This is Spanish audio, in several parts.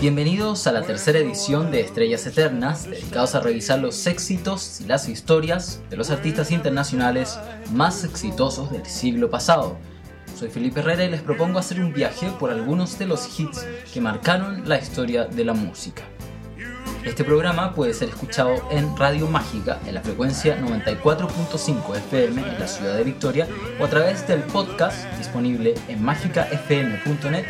Bienvenidos a la tercera edición de Estrellas Eternas, dedicados a revisar los éxitos y las historias de los artistas internacionales más exitosos del siglo pasado. Soy Felipe Herrera y les propongo hacer un viaje por algunos de los hits que marcaron la historia de la música. Este programa puede ser escuchado en Radio Mágica en la frecuencia 94.5 FM en la ciudad de Victoria o a través del podcast disponible en mágicafm.net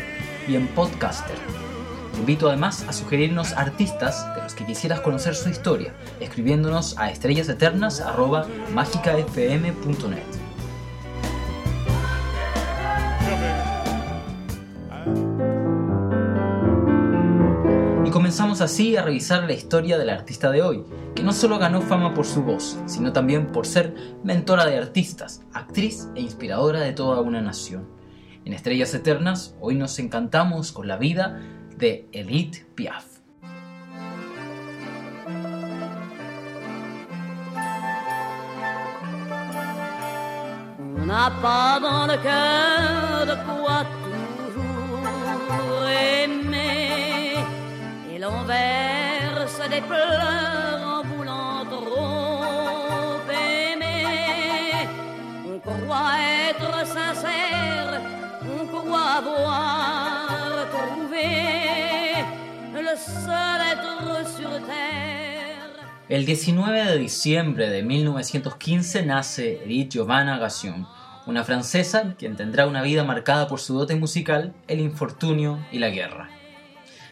y en Podcaster. Te invito además a sugerirnos artistas de los que quisieras conocer su historia, escribiéndonos a estrellaseternas.mágicafm.net. comenzamos así a revisar la historia del artista de hoy, que no solo ganó fama por su voz, sino también por ser mentora de artistas, actriz e inspiradora de toda una nación. En Estrellas Eternas, hoy nos encantamos con la vida de Edith Piaf. On n'a pas dans le cœur de quoi toujours aimer, et l'envers des pleurs en voulant trop aimer. On croit être sincère, on croit voir. El 19 de diciembre de 1915 nace Edith Giovanna Gassion, una francesa quien tendrá una vida marcada por su dote musical, el infortunio y la guerra.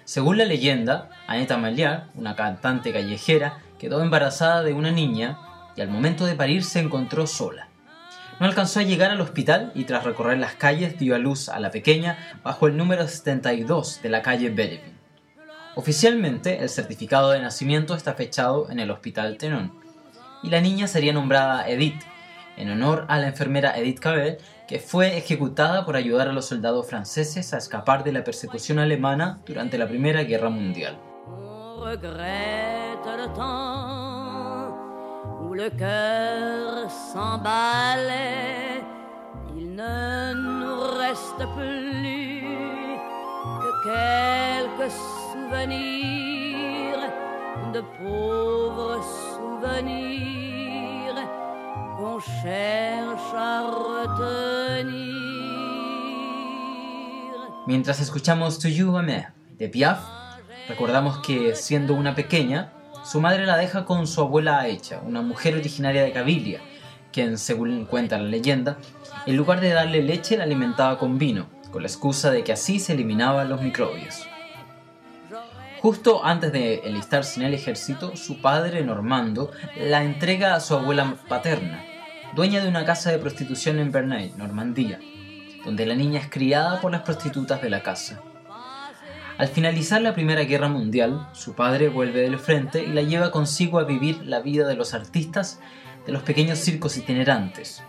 Según la leyenda, Aneta Maliar, una cantante callejera, quedó embarazada de una niña y al momento de parir se encontró sola. No alcanzó a llegar al hospital y tras recorrer las calles dio a luz a la pequeña bajo el número 72 de la calle Belleville. Oficialmente, el certificado de nacimiento está fechado en el Hospital Tenon y la niña sería nombrada Edith, en honor a la enfermera Edith Cavell, que fue ejecutada por ayudar a los soldados franceses a escapar de la persecución alemana durante la Primera Guerra Mundial. Il ne nous reste plus que quelques souvenirs de pauvres souvenirs. Mientras escuchamos To You Amé de Piaf, recordamos que siendo una pequeña, su madre la deja con su abuela Aecha, una mujer originaria de Cabilia, quien, según cuenta la leyenda, en lugar de darle leche la alimentaba con vino, con la excusa de que así se eliminaban los microbios. Justo antes de enlistarse en el ejército, su padre, Normando, la entrega a su abuela paterna, dueña de una casa de prostitución en Bernay, Normandía, donde la niña es criada por las prostitutas de la casa. Al finalizar la Primera Guerra Mundial, su padre vuelve del frente y la lleva consigo a vivir la vida de los artistas de los pequeños circos itinerantes.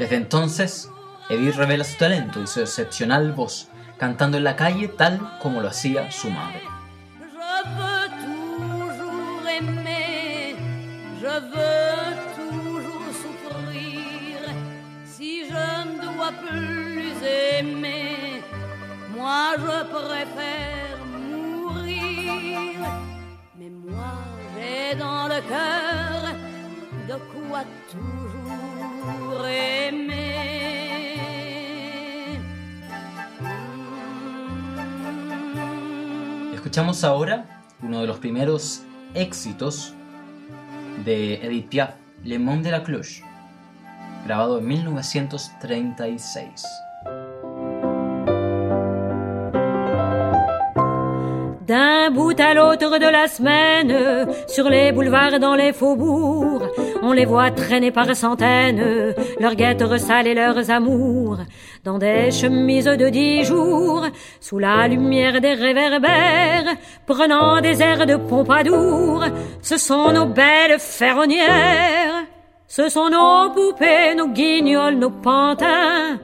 Desde entonces, Edith revela su talento y su excepcional voz, cantando en la calle tal como lo hacía su madre. Escuchamos ahora uno de los primeros éxitos de Edith Piaf, Le Monde de la Cloche. grabado en 1936. D'un bout à l'autre de la semaine, sur les boulevards dans les faubourgs, on les voit traîner par centaines, leurs guettes ressales et leurs amours, dans des chemises de dix jours, sous la lumière des réverbères, prenant des airs de Pompadour, ce sont nos belles ferronnières. Ce sont nos poupées, nos guignols, nos pantins.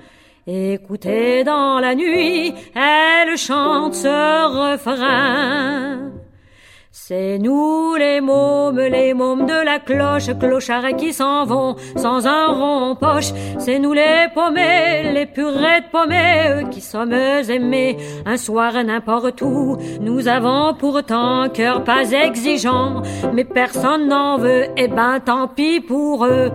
Écoutez dans la nuit, elles chantent ce refrain. C'est nous les mômes, les mômes de la cloche, clochards qui s'en vont sans un rond poche. C'est nous les paumés, les purées de paumés, qui sommes aimés un soir n'importe où. Nous avons pourtant cœur pas exigeant, mais personne n'en veut, et eh ben tant pis pour eux.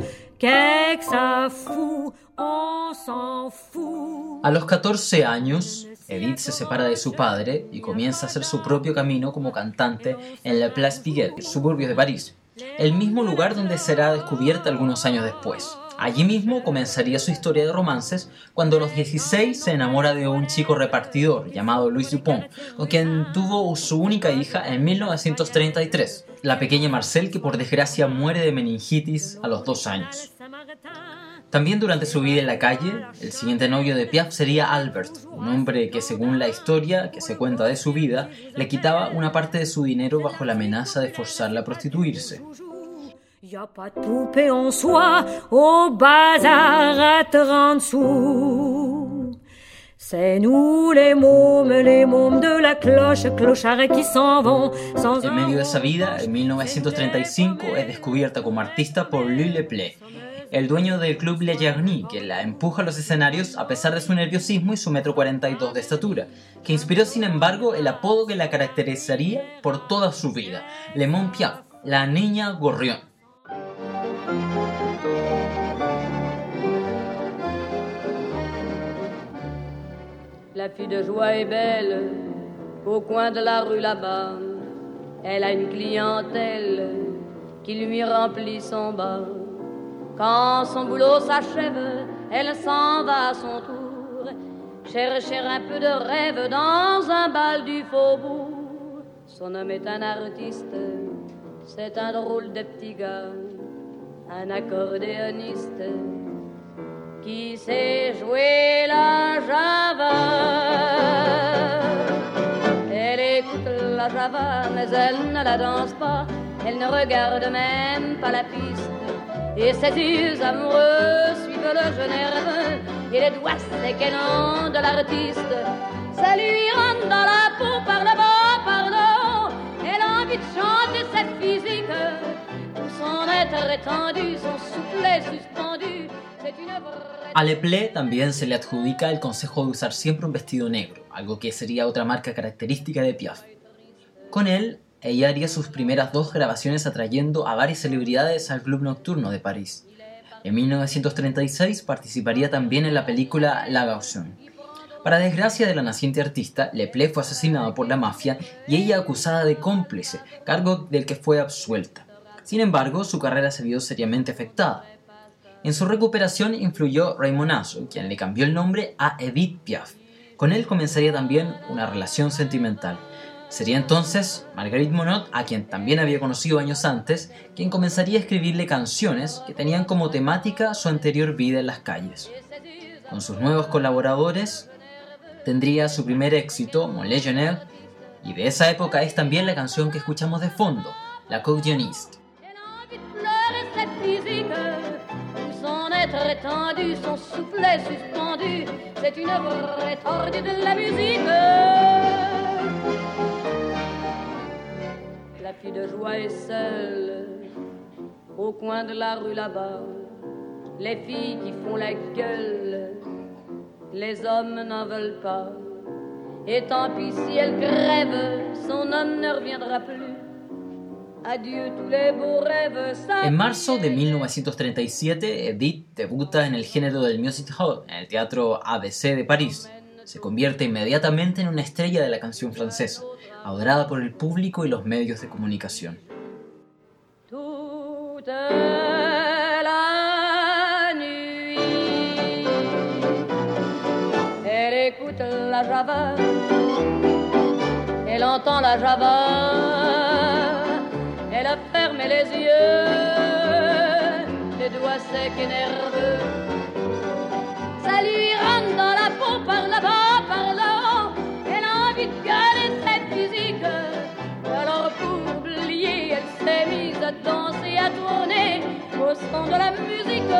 A los 14 años, Edith se separa de su padre y comienza a hacer su propio camino como cantante en la Place Pigalle, suburbios de París, el mismo lugar donde será descubierta algunos años después. Allí mismo comenzaría su historia de romances cuando a los 16 se enamora de un chico repartidor llamado Louis Dupont, con quien tuvo su única hija en 1933, la pequeña Marcel que por desgracia muere de meningitis a los dos años. También durante su vida en la calle, el siguiente novio de Piaf sería Albert, un hombre que según la historia que se cuenta de su vida, le quitaba una parte de su dinero bajo la amenaza de forzarla a prostituirse. En medio de esa vida, en 1935 es descubierta como artista por Louis Leplay, el dueño del club Le Jarny, que la empuja a los escenarios a pesar de su nerviosismo y su metro 42 de estatura, que inspiró sin embargo el apodo que la caracterizaría por toda su vida, Le Mon Piaf, la niña gorrión. La fille de joie est belle, au coin de la rue là-bas. Elle a une clientèle qui lui remplit son bas. Quand son boulot s'achève, elle s'en va à son tour, chercher un peu de rêve dans un bal du faubourg. Son homme est un artiste, c'est un drôle de petit gars, un accordéoniste qui sait jouer la java. Elle écoute la java, mais elle ne la danse pas, elle ne regarde même pas la piste et ses yeux amoureux suivent le jeune nerveux et les doigts séquennants de l'artiste. Ça lui rentre dans la peau par le bas, par le haut. Elle a envie de chanter cette physique. Tout son être étendu, son soufflet suspendu. C'est une vraie... A Leplé también se le adjudica el consejo de usar siempre un vestido negro, algo que sería otra marca característica de Piaf. Con él ella haría sus primeras dos grabaciones atrayendo a varias celebridades al Club Nocturno de París. En 1936 participaría también en la película La Gauchon. Para desgracia de la naciente artista, Leplé fue asesinado por la mafia y ella acusada de cómplice, cargo del que fue absuelta. Sin embargo, su carrera se vio seriamente afectada. En su recuperación influyó Raymond Asso, quien le cambió el nombre a Edith Piaf. Con él comenzaría también una relación sentimental. Sería entonces Marguerite Monod, a quien también había conocido años antes, quien comenzaría a escribirle canciones que tenían como temática su anterior vida en las calles. Con sus nuevos colaboradores tendría su primer éxito, Mon Legionnaire, y de esa época es también la canción que escuchamos de fondo, La Cordioniste. Fille de joie est seule au coin de la rue là-bas. Les filles qui font la gueule, les hommes n'en veulent pas. Et tant pis si elle crève, son homme ne reviendra plus. Adieu tous les beaux rêves. En marzo de 1937, Edith debuta en el género del music hall en el teatro ABC de París. Se convierte inmediatamente en una estrella de la canción francesa adorada por el público y los medios de comunicación. La java, elle entend la java, elle a fermé les yeux, les doigts secs et nerveux. Ça lui rentre dans la tourner au son de la musique.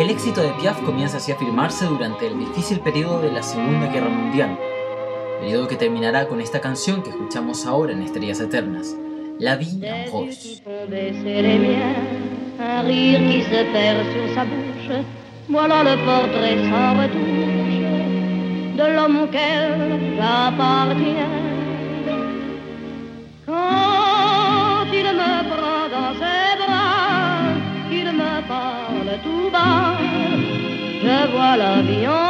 El éxito de Piaf comienza así a afirmarse durante el difícil periodo de la Segunda Guerra Mundial, periodo que terminará con esta canción que escuchamos ahora en Estrellas Eternas, La vie en rose. Un rire qui se perd sur sa bouche, voilà le portrait sans retouche de l'homme auquel j'appartiens. Quand il me prend dans ses bras, qu'il me parle tout bas, je vois la vie en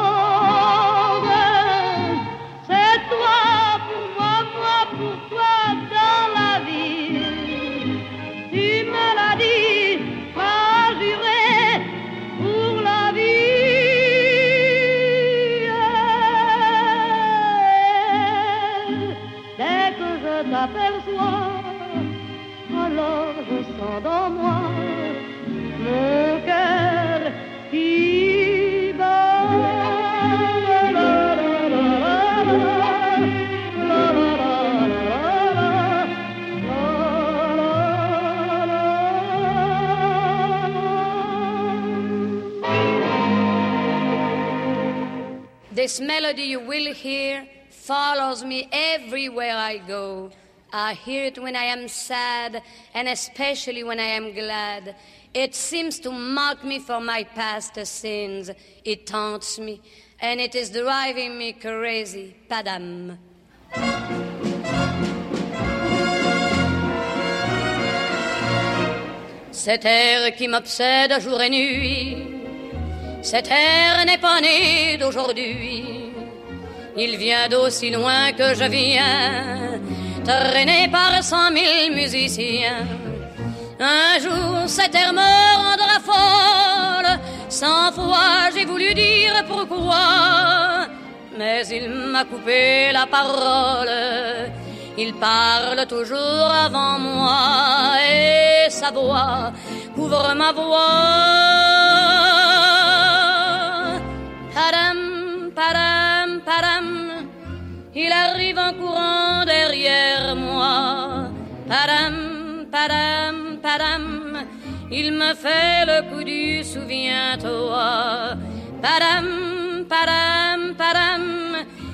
Mon cœur qui This melody you will hear follows me everywhere I go. I hear it when I am sad and especially when I am glad. It seems to mock me for my past sins. It taunts me and it is driving me crazy. Padam. Cet air qui m'obsède jour et nuit, cet air n'est pas né d'aujourd'hui. Il vient d'aussi loin que je viens, traîné par cent mille musiciens. Un jour cet air me rendra folle, cent fois j'ai voulu dire pourquoi, mais il m'a coupé la parole. Il parle toujours avant moi et sa voix couvre ma voix. Padam, padam, padam, il arrive en courant derrière. Padam, padam, padam, il me fait le coup du souviens-toi. Padam, padam, padam,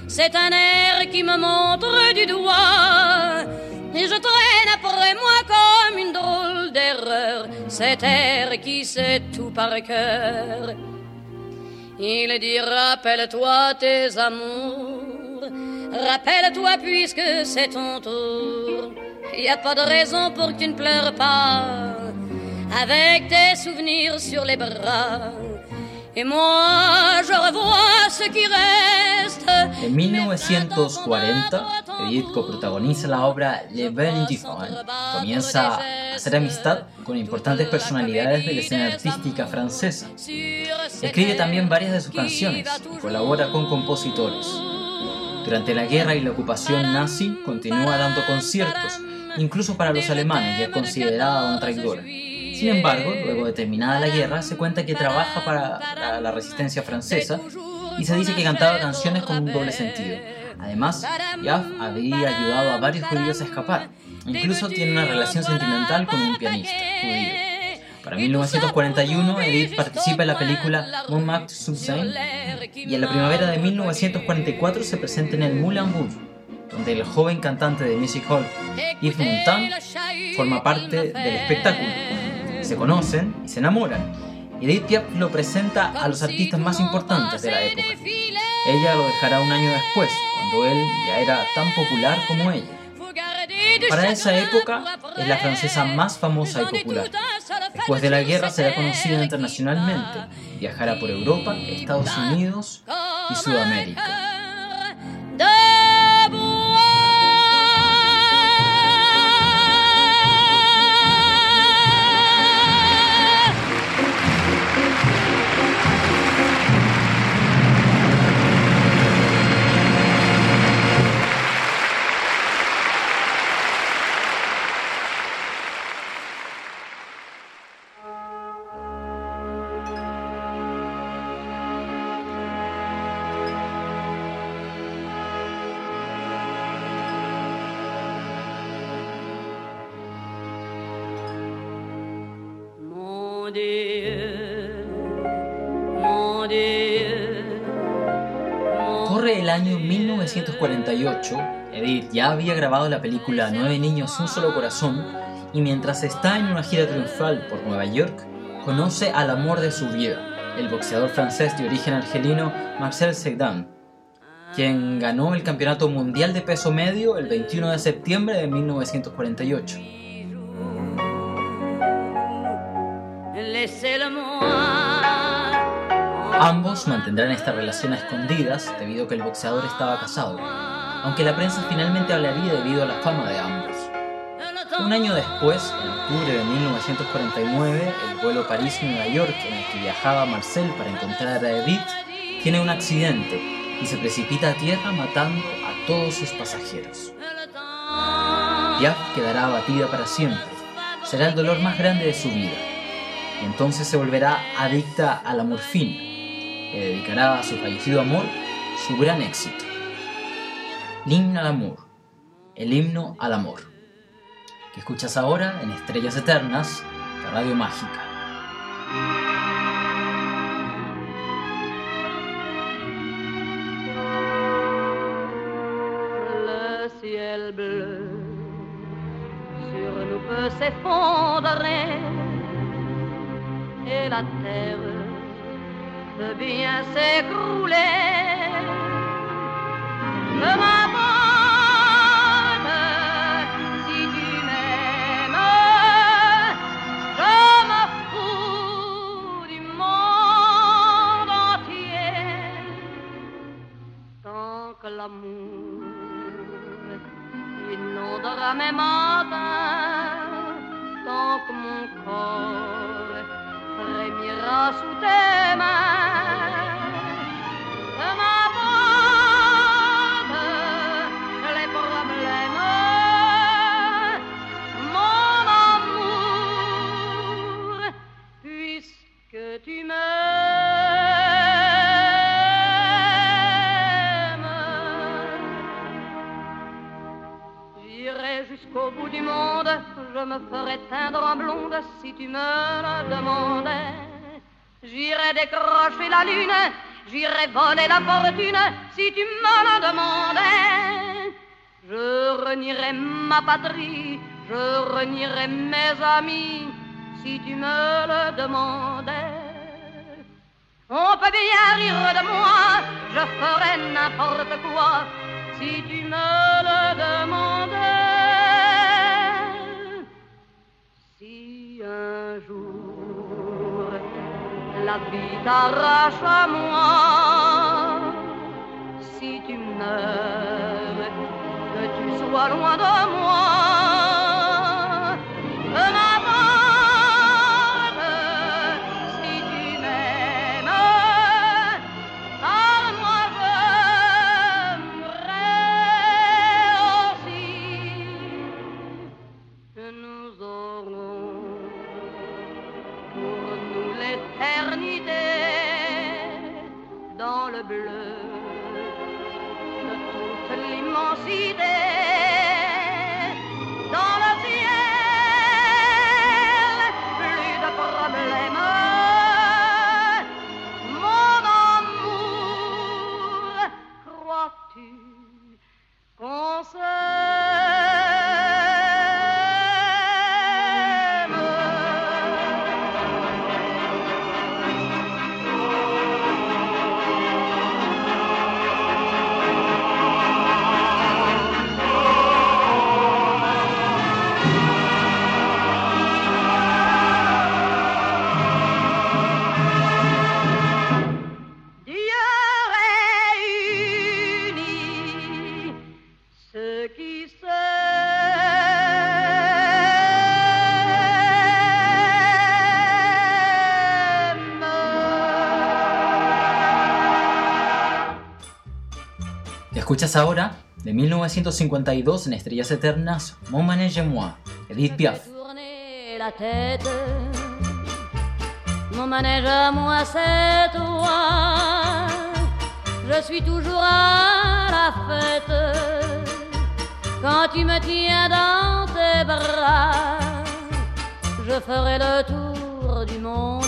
c'est un air qui me montre du doigt. Et je traîne après moi comme une drôle d'erreur, cet air qui sait tout par cœur. Il dit rappelle-toi tes amours, rappelle-toi puisque c'est ton tour. Y a pas de raison pour que tu ne pleures pas, avec tes souvenirs sur les bras. Et moi, je revois ce qui reste. En 1940, Edith coprotagoniza la obra Le Bel. Comienza a hacer amistad con importantes personalidades de la escena artística francesa. Escribe también varias de sus canciones y colabora con compositores. Durante la guerra y la ocupación nazi continúa dando conciertos, incluso para los alemanes, ya considerada una traidora. Sin embargo, luego de terminada la guerra, se cuenta que trabaja para la resistencia francesa y se dice que cantaba canciones con un doble sentido. Además, Piaf había ayudado a varios judíos a escapar. Incluso tiene una relación sentimental con un pianista judío. Para 1941, Edith participa en la película Montmartre sous Seine y en la primavera de 1944 se presenta en el Moulin Rouge, donde el joven cantante de music hall Yves Montand forma parte del espectáculo. Se conocen y se enamoran. Edith Piaf lo presenta a los artistas más importantes de la época. Ella lo dejará un año después, cuando él ya era tan popular como ella. Para esa época es la francesa más famosa y popular. Después de la guerra será conocida internacionalmente. Viajará por Europa, Estados Unidos y Sudamérica. Corre el año 1948, Edith ya había grabado la película Nueve niños, un solo corazón, y mientras está en una gira triunfal por Nueva York, conoce al amor de su vida, el boxeador francés de origen argelino Marcel Segdan, quien ganó el Campeonato Mundial de Peso Medio el 21 de septiembre de 1948. Ambos mantendrán esta relación a escondidas debido a que el boxeador estaba casado, aunque la prensa finalmente hablaría debido a la fama de ambos. Un año después, en octubre de 1949, el vuelo París-Nueva York en el que viajaba Marcel para encontrar a Edith tiene un accidente y se precipita a tierra matando a todos sus pasajeros. Piaf quedará abatida para siempre. Será el dolor más grande de su vida y entonces se volverá adicta a la morfina. Le dedicará a su fallecido amor su gran éxito. El himno al amor, el himno al amor, que escuchas ahora en Estrellas Eternas de Radio Mágica. sa terre veut bien s'écrouler. Je me ferai teindre en blonde si tu me le demandais. J'irai décrocher la lune, j'irai voler la fortune si tu me le demandais. Je renierai ma patrie, je renierai mes amis si tu me le demandais. On peut bien rire de moi, je ferai n'importe quoi si tu me le demandais. Si un jour la vie t'arrache à moi. Si tu meurs, que tu sois loin de moi. Escuchas ahora, de 1952 en Estrellas Eternas, Mon manège moi, Edith Piaf. Mon manège à moi, c'est toi. Je suis toujours à la fête. Quand tu me tiens dans tes bras, je ferai le tour du monde.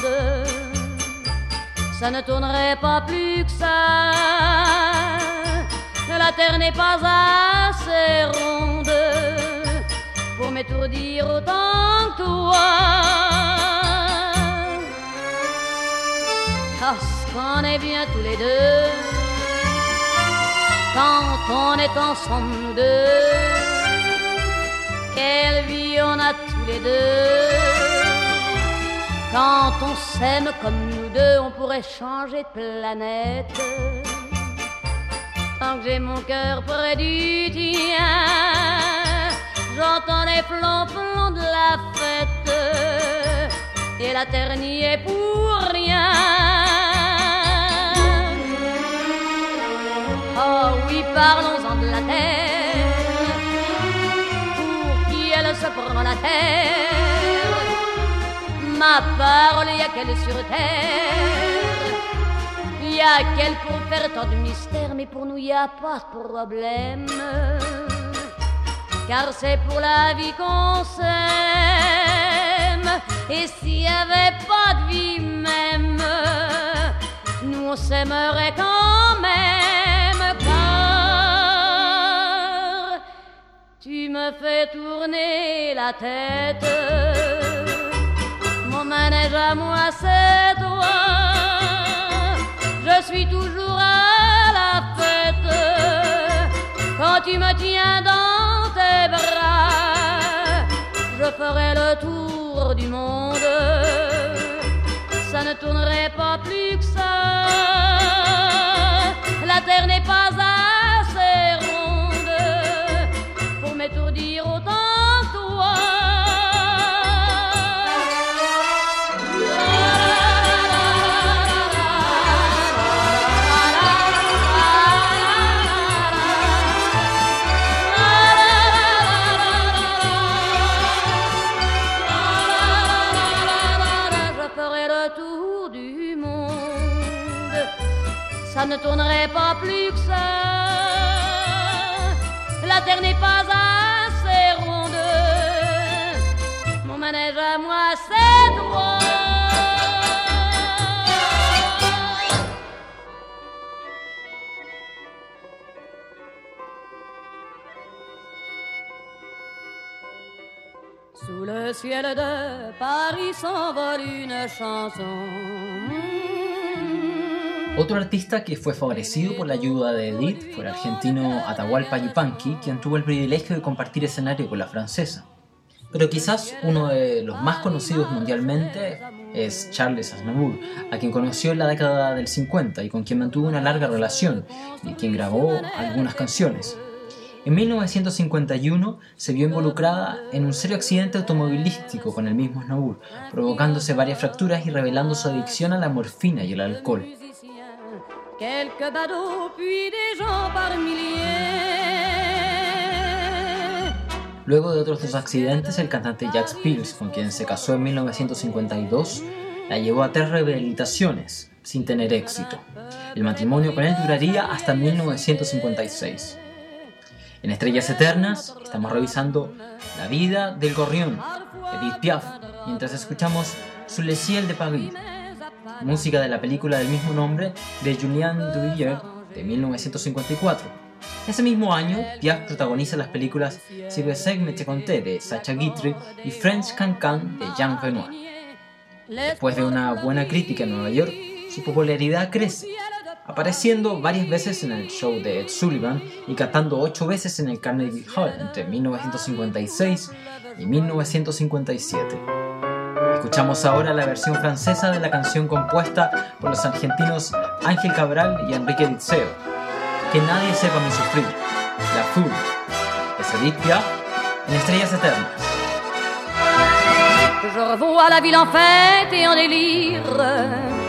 Ça ne tournerait pas plus que ça la terre n'est pas assez ronde pour m'étourdir autant que toi. Parce qu'on est bien tous les deux quand on est ensemble nous deux. Quelle vie on a tous les deux. Quand on s'aime comme nous deux, on pourrait changer de planète Que j'ai mon cœur près du tien, j'entends les flancs de la fête et la terre n'y est pour rien. Oh oui, parlons-en de la terre, pour qui elle se prend la terre? Ma parole, y a qu'elle sur terre? Y a qu'elle pour tant de mystères, mais pour nous y a pas de problème. Car c'est pour la vie qu'on s'aime. Et s'il y avait pas de vie même, nous on s'aimerait quand même. Car tu me fais tourner la tête. Mon manège à moi, c'est toi suis toujours à la fête. Quand tu me tiens dans tes bras, je ferai le tour du monde. Ça ne tournerait pas plus que ça. La terre n'est pas assez ça ne tournerait pas plus que ça. La terre n'est pas assez ronde. Mon manège à moi, c'est toi. Ciel de Paris s'envole une chanson otro artista que fue favorecido por la ayuda de Edith fue el argentino Atahualpa Yupanqui, quien tuvo el privilegio de compartir escenario con la francesa. Pero quizás uno de los más conocidos mundialmente es Charles Aznavour, a quien conoció en la década del 50 y con quien mantuvo una larga relación y quien grabó algunas canciones. En 1951 se vio involucrada en un serio accidente automovilístico con el mismo Aznavour, provocándose varias fracturas y revelando su adicción a la morfina y el alcohol. Luego de otros dos accidentes, el cantante Jack Pills, con quien se casó en 1952, la llevó a tres rehabilitaciones sin tener éxito. El matrimonio con él duraría hasta 1956. En Estrellas Eternas estamos revisando la vida del gorrión, Edith Piaf, mientras escuchamos Sous le ciel de Paris, música de la película del mismo nombre de Julien Duvier de 1954 ese mismo año, Piaf protagoniza las películas Si vous me te conté de Sacha Guitry y French Cancan de Jean Renoir. Después de una buena crítica en Nueva York, su popularidad crece, apareciendo varias veces en el show de Ed Sullivan y cantando ocho veces en el Carnegie Hall entre 1956 y 1957. Escuchamos ahora la versión francesa de la canción compuesta por los argentinos Ángel Cabral y Enrique Dizeo que nadie sepa mi sufrir. La foule de Edith en Estrellas Eternas. Je revois la ville en fête et en délire,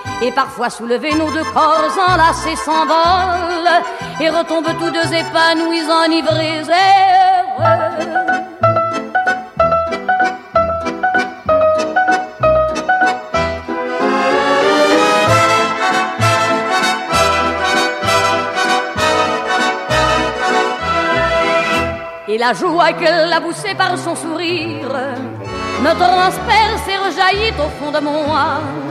Et parfois soulevés, nos deux corps enlacés s'envolent et retombent tous deux épanouis, enivrés heureux. Et la joie qu'elle a poussée par son sourire me transperce et rejaillit au fond de moi.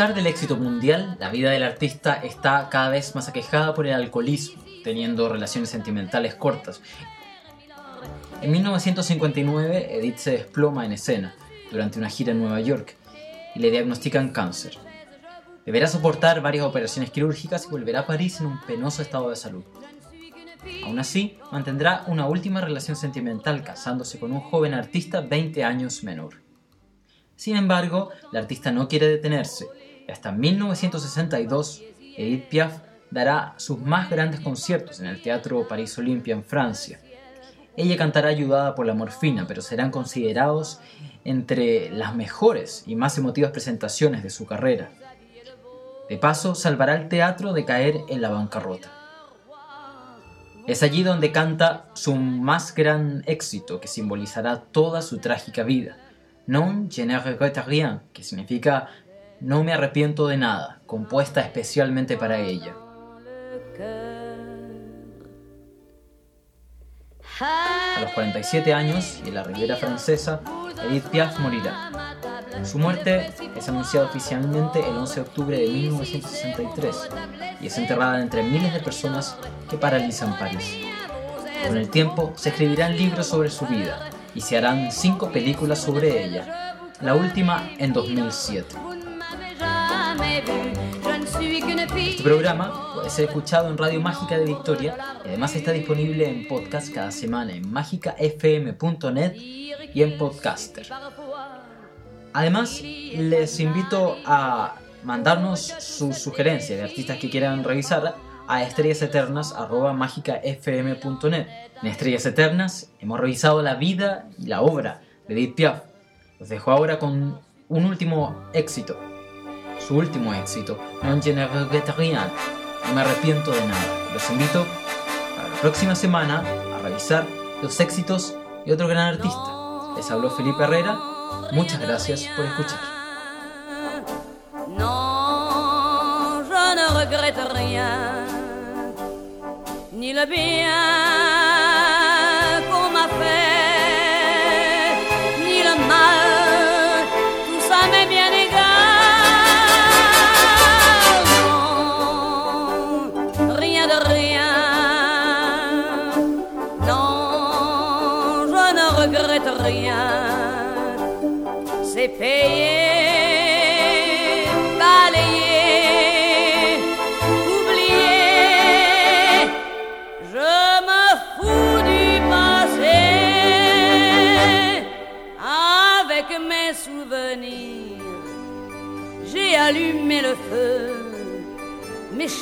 pesar del éxito mundial, la vida del artista está cada vez más aquejada por el alcoholismo, teniendo relaciones sentimentales cortas. En 1959, Edith se desploma en escena durante una gira en Nueva York y le diagnostican cáncer. Deberá soportar varias operaciones quirúrgicas y volverá a París en un penoso estado de salud. Aún así, mantendrá una última relación sentimental casándose con un joven artista 20 años menor. Sin embargo, la artista no quiere detenerse hasta 1962, Edith Piaf dará sus más grandes conciertos en el Teatro París Olympia en Francia. ella cantará ayudada por la morfina, pero serán considerados entre las mejores y más emotivas presentaciones de su carrera. De paso, salvará al teatro de caer en la bancarrota. Es allí donde canta su más gran éxito, que simbolizará toda su trágica vida. Non je ne regrette rien, que significa No me arrepiento de nada, compuesta especialmente para ella. A los 47 años y en la Ribera Francesa, Edith Piaf morirá. Su muerte es anunciada oficialmente el 11 de octubre de 1963 y es enterrada entre miles de personas que paralizan París. Con el tiempo se escribirán libros sobre su vida y se harán cinco películas sobre ella, la última en 2007. Este programa puede ser escuchado en Radio Mágica de Victoria y además está disponible en podcast cada semana en mágicafm.net y en Podcaster. Además, les invito a mandarnos sus sugerencias de artistas que quieran revisar a estrellaseternas.mágicafm.net. En Estrellas Eternas hemos revisado la vida y la obra de Edith Piaf. Los dejo ahora con un último éxito su último éxito, Non je no me arrepiento de nada. Los invito para la próxima semana a revisar los éxitos de otro gran artista. Les habló Felipe Herrera, muchas gracias por escuchar.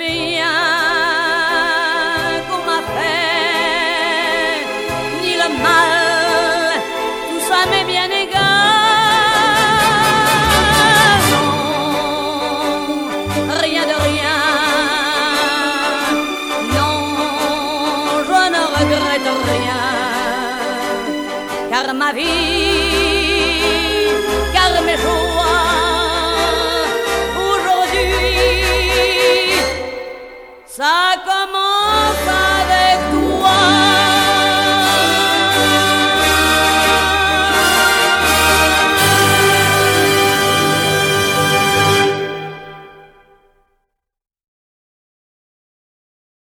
be